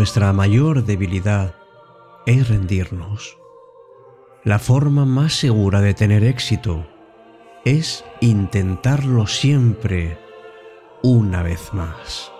Nuestra mayor debilidad es rendirnos. La forma más segura de tener éxito es intentarlo siempre una vez más.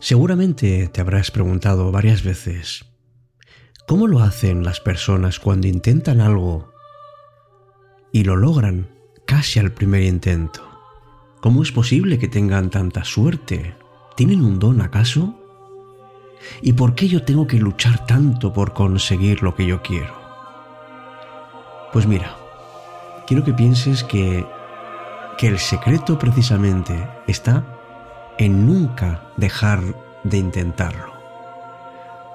Seguramente te habrás preguntado varias veces, ¿cómo lo hacen las personas cuando intentan algo y lo logran casi al primer intento? ¿Cómo es posible que tengan tanta suerte? ¿Tienen un don acaso? ¿Y por qué yo tengo que luchar tanto por conseguir lo que yo quiero? Pues mira, quiero que pienses que, que el secreto precisamente está en nunca dejar de intentarlo.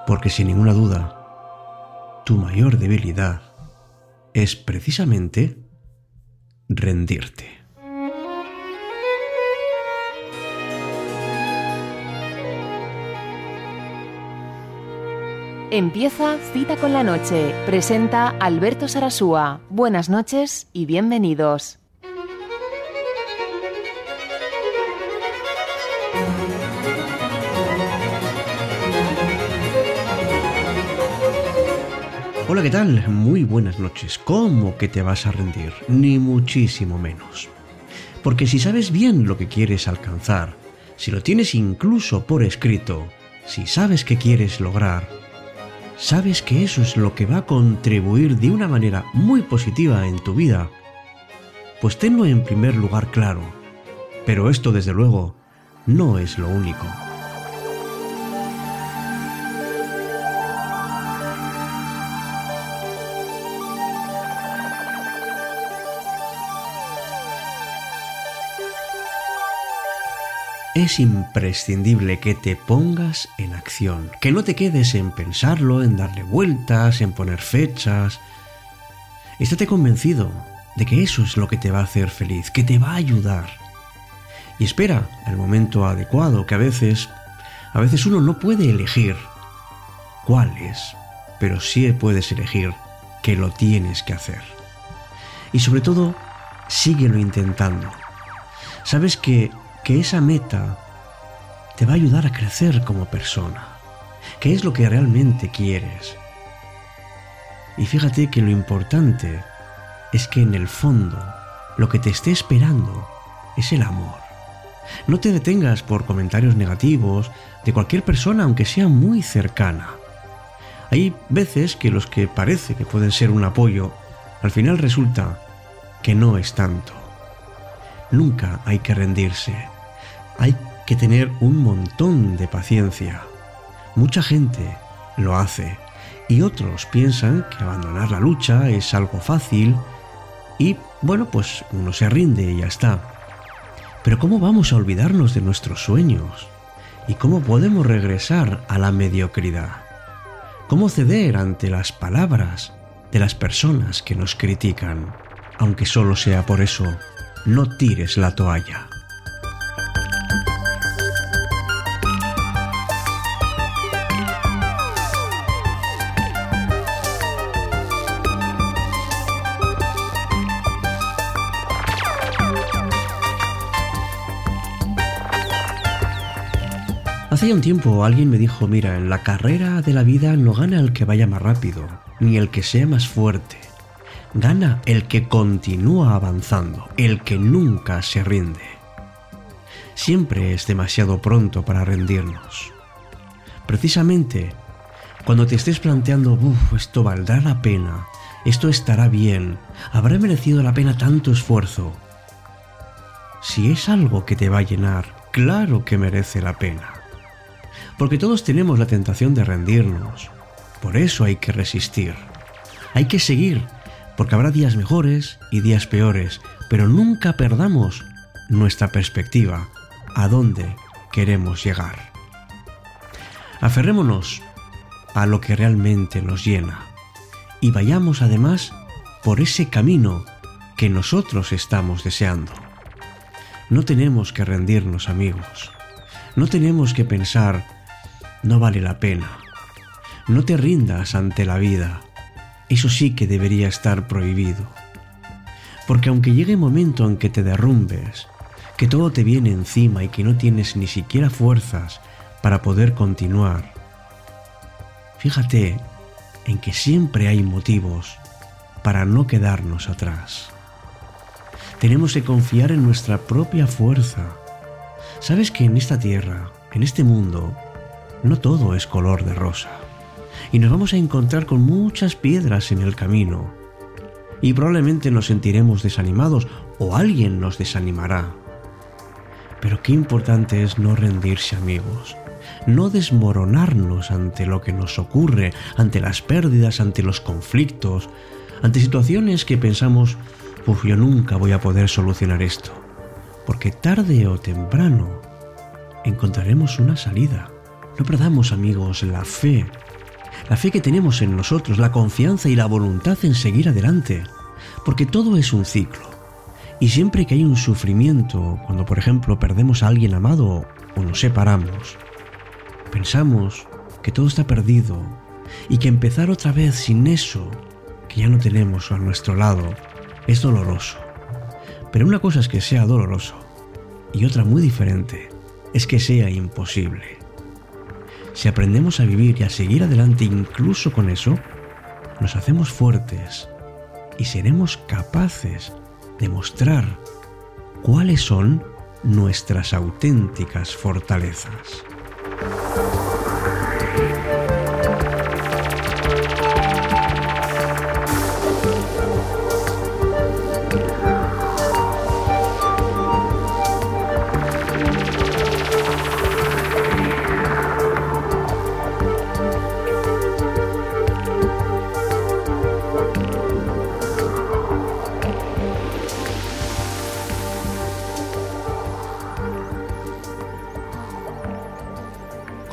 Porque sin ninguna duda, tu mayor debilidad es precisamente rendirte. Empieza Cita con la Noche. Presenta Alberto Sarasúa. Buenas noches y bienvenidos. Hola, ¿qué tal? Muy buenas noches. ¿Cómo que te vas a rendir? Ni muchísimo menos. Porque si sabes bien lo que quieres alcanzar, si lo tienes incluso por escrito, si sabes qué quieres lograr, sabes que eso es lo que va a contribuir de una manera muy positiva en tu vida, pues tenlo en primer lugar claro. Pero esto desde luego no es lo único. Es imprescindible que te pongas en acción, que no te quedes en pensarlo, en darle vueltas, en poner fechas. Estate convencido de que eso es lo que te va a hacer feliz, que te va a ayudar. Y espera el momento adecuado, que a veces, a veces uno no puede elegir cuál es, pero sí puedes elegir que lo tienes que hacer. Y sobre todo, síguelo intentando. Sabes que que esa meta te va a ayudar a crecer como persona, que es lo que realmente quieres. Y fíjate que lo importante es que en el fondo lo que te esté esperando es el amor. No te detengas por comentarios negativos de cualquier persona, aunque sea muy cercana. Hay veces que los que parece que pueden ser un apoyo, al final resulta que no es tanto. Nunca hay que rendirse hay que tener un montón de paciencia. Mucha gente lo hace y otros piensan que abandonar la lucha es algo fácil y bueno, pues uno se rinde y ya está. Pero ¿cómo vamos a olvidarnos de nuestros sueños? ¿Y cómo podemos regresar a la mediocridad? ¿Cómo ceder ante las palabras de las personas que nos critican? Aunque solo sea por eso, no tires la toalla. Hace un tiempo alguien me dijo, mira, en la carrera de la vida no gana el que vaya más rápido, ni el que sea más fuerte. Gana el que continúa avanzando, el que nunca se rinde. Siempre es demasiado pronto para rendirnos. Precisamente, cuando te estés planteando, uff, esto valdrá la pena, esto estará bien, habrá merecido la pena tanto esfuerzo. Si es algo que te va a llenar, claro que merece la pena porque todos tenemos la tentación de rendirnos. Por eso hay que resistir. Hay que seguir, porque habrá días mejores y días peores, pero nunca perdamos nuestra perspectiva, a dónde queremos llegar. Aferrémonos a lo que realmente nos llena y vayamos además por ese camino que nosotros estamos deseando. No tenemos que rendirnos amigos, no tenemos que pensar, no vale la pena, no te rindas ante la vida, eso sí que debería estar prohibido. Porque aunque llegue el momento en que te derrumbes, que todo te viene encima y que no tienes ni siquiera fuerzas para poder continuar, fíjate en que siempre hay motivos para no quedarnos atrás. Tenemos que confiar en nuestra propia fuerza. Sabes que en esta tierra, en este mundo, no todo es color de rosa. Y nos vamos a encontrar con muchas piedras en el camino. Y probablemente nos sentiremos desanimados o alguien nos desanimará. Pero qué importante es no rendirse amigos, no desmoronarnos ante lo que nos ocurre, ante las pérdidas, ante los conflictos, ante situaciones que pensamos, uff, yo nunca voy a poder solucionar esto, porque tarde o temprano encontraremos una salida. No perdamos amigos la fe, la fe que tenemos en nosotros, la confianza y la voluntad en seguir adelante, porque todo es un ciclo. Y siempre que hay un sufrimiento, cuando por ejemplo perdemos a alguien amado o nos separamos, pensamos que todo está perdido y que empezar otra vez sin eso que ya no tenemos a nuestro lado es doloroso. Pero una cosa es que sea doloroso y otra muy diferente es que sea imposible. Si aprendemos a vivir y a seguir adelante incluso con eso, nos hacemos fuertes y seremos capaces demostrar cuáles son nuestras auténticas fortalezas.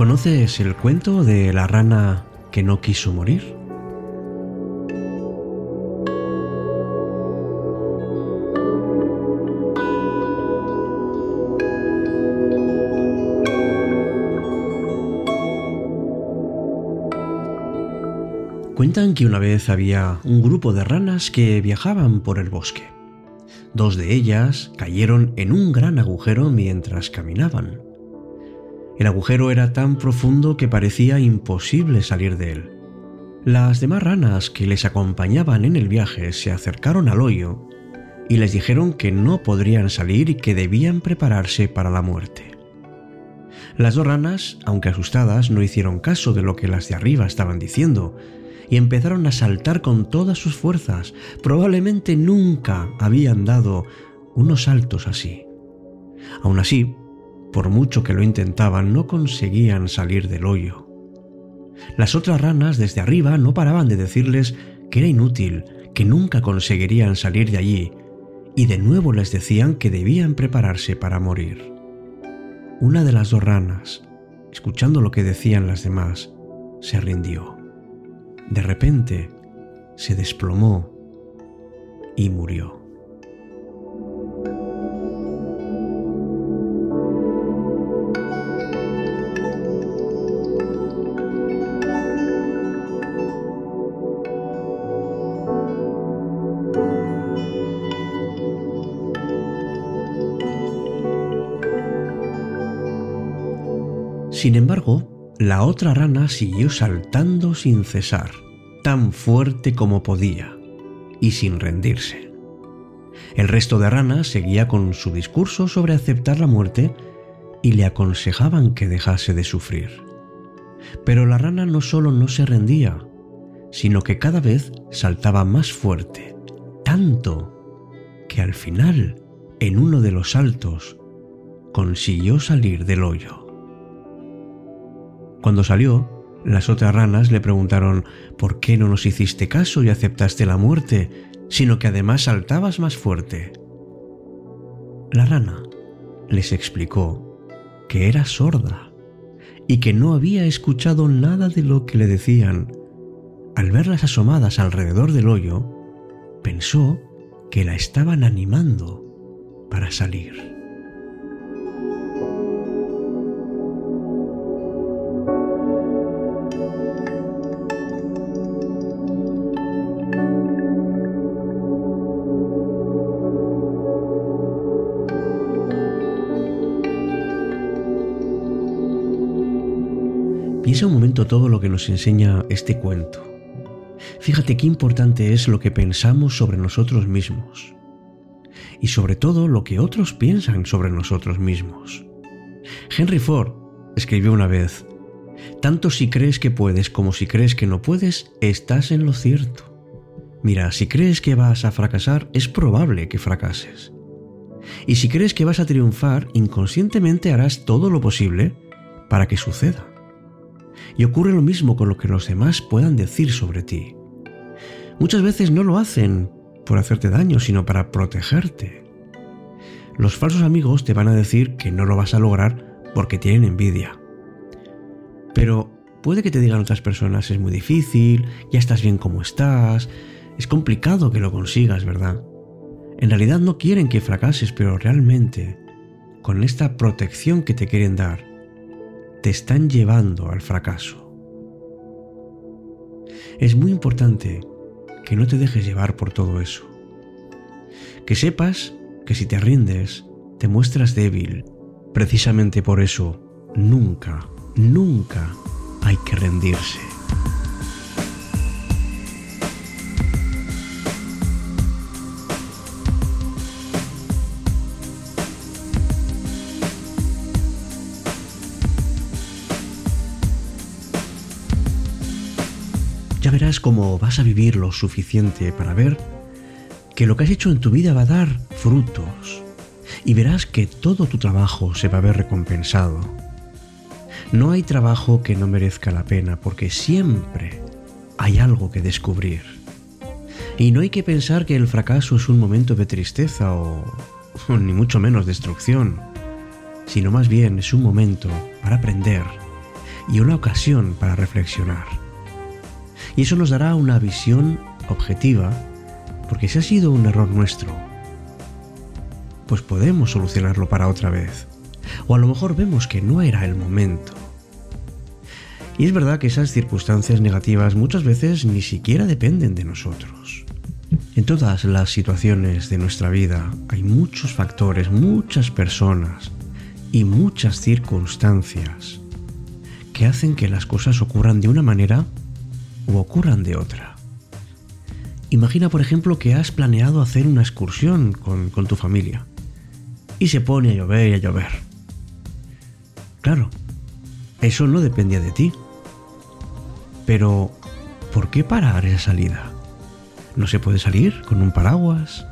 ¿Conoces el cuento de la rana que no quiso morir? Cuentan que una vez había un grupo de ranas que viajaban por el bosque. Dos de ellas cayeron en un gran agujero mientras caminaban. El agujero era tan profundo que parecía imposible salir de él. Las demás ranas que les acompañaban en el viaje se acercaron al hoyo y les dijeron que no podrían salir y que debían prepararse para la muerte. Las dos ranas, aunque asustadas, no hicieron caso de lo que las de arriba estaban diciendo y empezaron a saltar con todas sus fuerzas. Probablemente nunca habían dado unos saltos así. Aún así, por mucho que lo intentaban, no conseguían salir del hoyo. Las otras ranas desde arriba no paraban de decirles que era inútil, que nunca conseguirían salir de allí, y de nuevo les decían que debían prepararse para morir. Una de las dos ranas, escuchando lo que decían las demás, se rindió. De repente, se desplomó y murió. Sin embargo, la otra rana siguió saltando sin cesar, tan fuerte como podía, y sin rendirse. El resto de ranas seguía con su discurso sobre aceptar la muerte y le aconsejaban que dejase de sufrir. Pero la rana no solo no se rendía, sino que cada vez saltaba más fuerte, tanto que al final, en uno de los saltos, consiguió salir del hoyo. Cuando salió, las otras ranas le preguntaron ¿por qué no nos hiciste caso y aceptaste la muerte, sino que además saltabas más fuerte? La rana les explicó que era sorda y que no había escuchado nada de lo que le decían. Al verlas asomadas alrededor del hoyo, pensó que la estaban animando para salir. Piensa un momento todo lo que nos enseña este cuento. Fíjate qué importante es lo que pensamos sobre nosotros mismos y sobre todo lo que otros piensan sobre nosotros mismos. Henry Ford escribió una vez, tanto si crees que puedes como si crees que no puedes, estás en lo cierto. Mira, si crees que vas a fracasar, es probable que fracases. Y si crees que vas a triunfar, inconscientemente harás todo lo posible para que suceda. Y ocurre lo mismo con lo que los demás puedan decir sobre ti. Muchas veces no lo hacen por hacerte daño, sino para protegerte. Los falsos amigos te van a decir que no lo vas a lograr porque tienen envidia. Pero puede que te digan otras personas, es muy difícil, ya estás bien como estás, es complicado que lo consigas, ¿verdad? En realidad no quieren que fracases, pero realmente, con esta protección que te quieren dar, te están llevando al fracaso. Es muy importante que no te dejes llevar por todo eso. Que sepas que si te rindes, te muestras débil. Precisamente por eso, nunca, nunca hay que rendirse. Verás cómo vas a vivir lo suficiente para ver que lo que has hecho en tu vida va a dar frutos y verás que todo tu trabajo se va a ver recompensado. No hay trabajo que no merezca la pena porque siempre hay algo que descubrir. Y no hay que pensar que el fracaso es un momento de tristeza o, ni mucho menos destrucción, sino más bien es un momento para aprender y una ocasión para reflexionar. Y eso nos dará una visión objetiva, porque si ha sido un error nuestro, pues podemos solucionarlo para otra vez. O a lo mejor vemos que no era el momento. Y es verdad que esas circunstancias negativas muchas veces ni siquiera dependen de nosotros. En todas las situaciones de nuestra vida hay muchos factores, muchas personas y muchas circunstancias que hacen que las cosas ocurran de una manera o ocurran de otra. Imagina, por ejemplo, que has planeado hacer una excursión con, tu familia y se pone a llover y a llover. Claro, eso no dependía de ti. Pero, ¿por qué parar esa salida? ¿No se puede salir con un paraguas?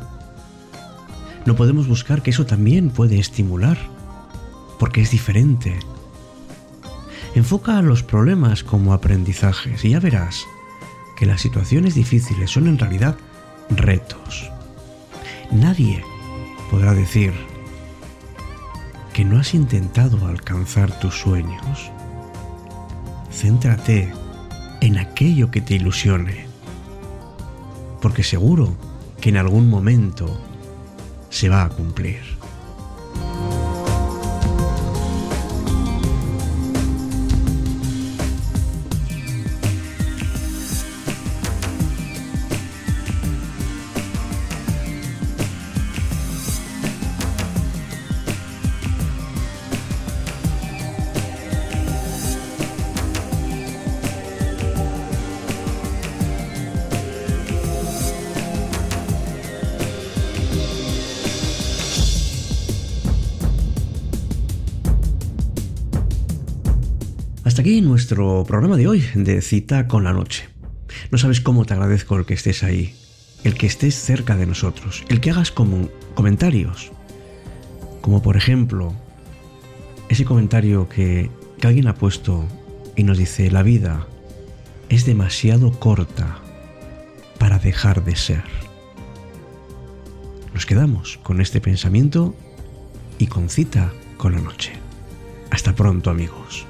No podemos buscar que eso también puede estimular, porque es diferente, Enfoca los problemas como aprendizajes y ya verás que las situaciones difíciles son en realidad retos. Nadie podrá decir que no has intentado alcanzar tus sueños. Céntrate en aquello que te ilusione, porque seguro que en algún momento se va a cumplir. Aquí nuestro programa de hoy de cita con la noche. No sabes cómo te agradezco el que estés ahí, el que estés cerca de nosotros, el que hagas como comentarios, como por ejemplo ese comentario que, que alguien ha puesto y nos dice, la vida es demasiado corta para dejar de ser. Nos quedamos con este pensamiento y con cita con la noche. Hasta pronto amigos.